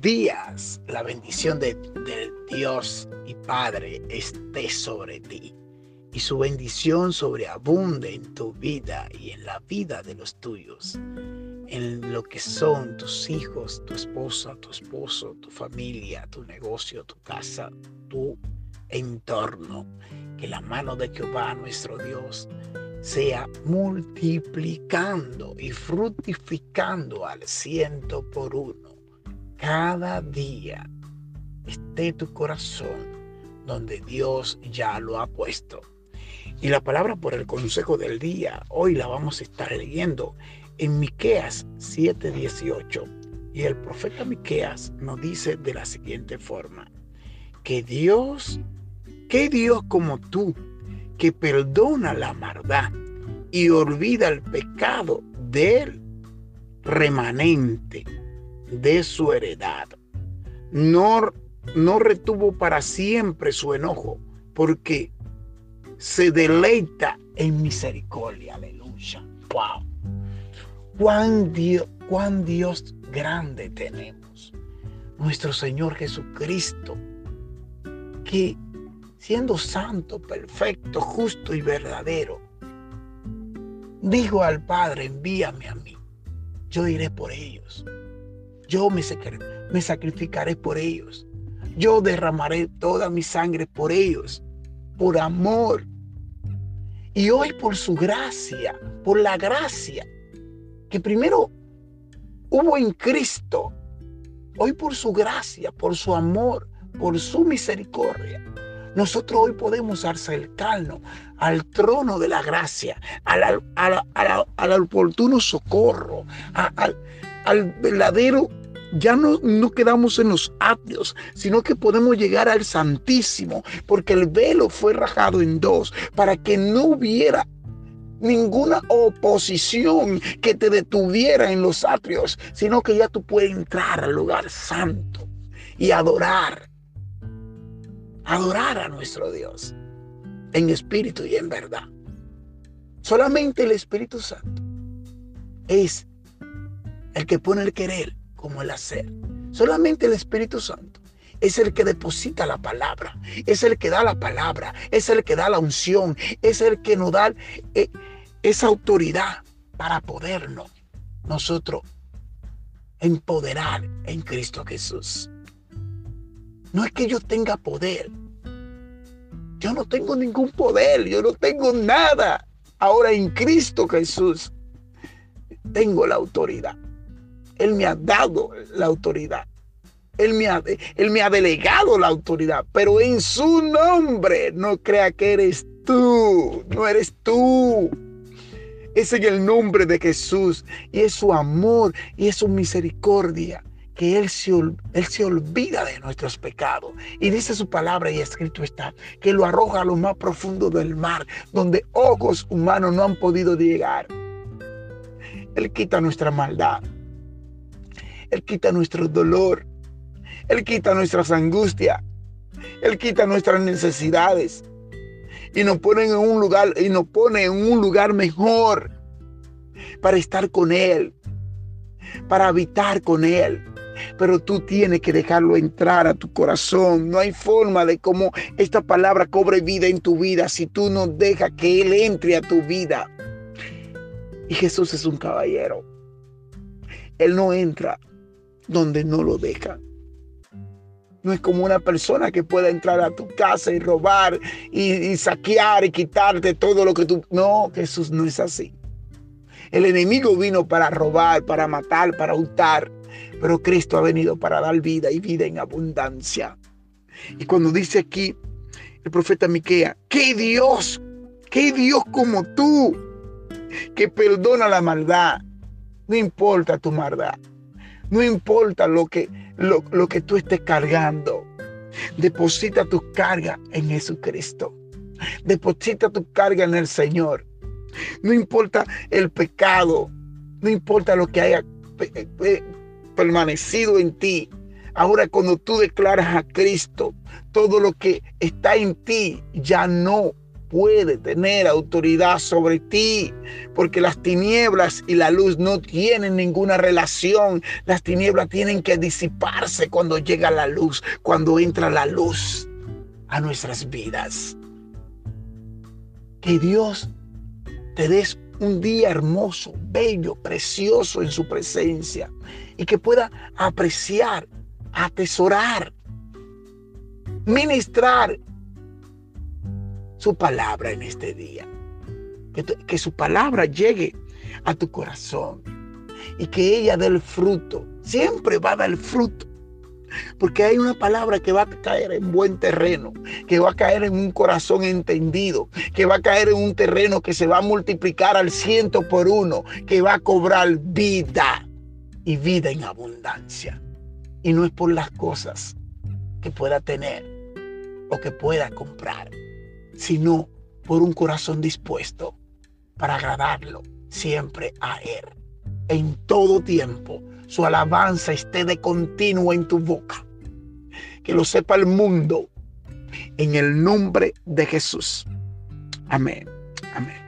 Días. La bendición de, del Dios y Padre esté sobre ti y su bendición sobreabunde en tu vida y en la vida de los tuyos, en lo que son tus hijos, tu esposa, tu esposo, tu familia, tu negocio, tu casa, tu entorno. Que la mano de Jehová nuestro Dios sea multiplicando y fructificando al ciento por uno. Cada día esté tu corazón donde Dios ya lo ha puesto. Y la palabra por el consejo del día, hoy la vamos a estar leyendo en Miqueas 7:18. Y el profeta Miqueas nos dice de la siguiente forma: que Dios, que Dios como tú, que perdona la maldad y olvida el pecado del remanente de su heredad. No, no retuvo para siempre su enojo, porque se deleita en misericordia. Aleluya. Wow. Cuán Dios, cuán Dios grande tenemos. Nuestro Señor Jesucristo, que siendo santo, perfecto, justo y verdadero, dijo al Padre, envíame a mí, yo iré por ellos, yo me, me sacrificaré por ellos, yo derramaré toda mi sangre por ellos, por amor. Y hoy por su gracia, por la gracia que primero hubo en Cristo, hoy por su gracia, por su amor, por su misericordia, nosotros hoy podemos acercarnos al trono de la gracia, al, oportuno socorro, al, verdadero ya no, no, quedamos en los atrios, sino que podemos llegar al Santísimo, porque el velo fue rajado en dos para que no hubiera ninguna oposición que te detuviera en los atrios, sino que ya tú puedes entrar al lugar santo y adorar adorar a nuestro Dios en espíritu y en verdad. Solamente el Espíritu Santo es el que pone el querer como el hacer. Solamente el Espíritu Santo es el que deposita la palabra, es el que da la palabra, es el que da la unción, es el que nos da eh, esa autoridad para podernos nosotros empoderar en Cristo Jesús. No es que yo tenga poder. Yo no tengo ningún poder, yo no tengo nada. Ahora en Cristo Jesús tengo la autoridad. Él me ha dado la autoridad. Él me, ha, él me ha delegado la autoridad, pero en su nombre no crea que eres tú, no eres tú. Es en el nombre de Jesús y es su amor y es su misericordia que él se, él se olvida de nuestros pecados. Y dice su palabra y escrito está, que lo arroja a lo más profundo del mar, donde ojos humanos no han podido llegar. Él quita nuestra maldad. Él quita nuestro dolor. Él quita nuestras angustias. Él quita nuestras necesidades. Y nos pone en un lugar, y nos pone en un lugar mejor para estar con Él, para habitar con Él pero tú tienes que dejarlo entrar a tu corazón. No hay forma de cómo esta palabra cobre vida en tu vida si tú no dejas que Él entre a tu vida. Y Jesús es un caballero. Él no entra donde no lo dejan. No es como una persona que pueda entrar a tu casa y robar y, saquear y quitarte todo lo que tú... No, Jesús no es así. El enemigo vino para robar, para matar, para hurtar. Pero Cristo ha venido para dar vida y vida en abundancia. Y cuando dice aquí el profeta Miquea, que Dios, que Dios como tú, que perdona la maldad. No importa tu maldad. No importa lo que, lo, lo que tú estés cargando. Deposita tu carga en Jesucristo. Deposita tu carga en el Señor. No importa el pecado. No importa lo que haya permanecido en ti. Ahora cuando tú declaras a Cristo, todo lo que está en ti ya no puede tener autoridad sobre ti, porque las tinieblas y la luz no tienen ninguna relación. Las tinieblas tienen que disiparse cuando llega la luz, cuando entra la luz a nuestras vidas. Que Dios te des un día hermoso, bello, precioso en su presencia y que pueda apreciar, atesorar, ministrar su palabra en este día. Que, su palabra llegue a tu corazón y que ella dé el fruto. Siempre va a dar fruto. Porque hay una palabra que va a caer en buen terreno, que va a caer en un corazón entendido, que va a caer en un terreno que se va a multiplicar al ciento por uno, que va a cobrar vida y vida en abundancia. Y no es por las cosas que pueda tener o que pueda comprar, sino por un corazón dispuesto para agradarlo siempre a Él. En todo tiempo, su alabanza esté de continuo en tu boca. Que lo sepa el mundo. En el nombre de Jesús. Amén. Amén.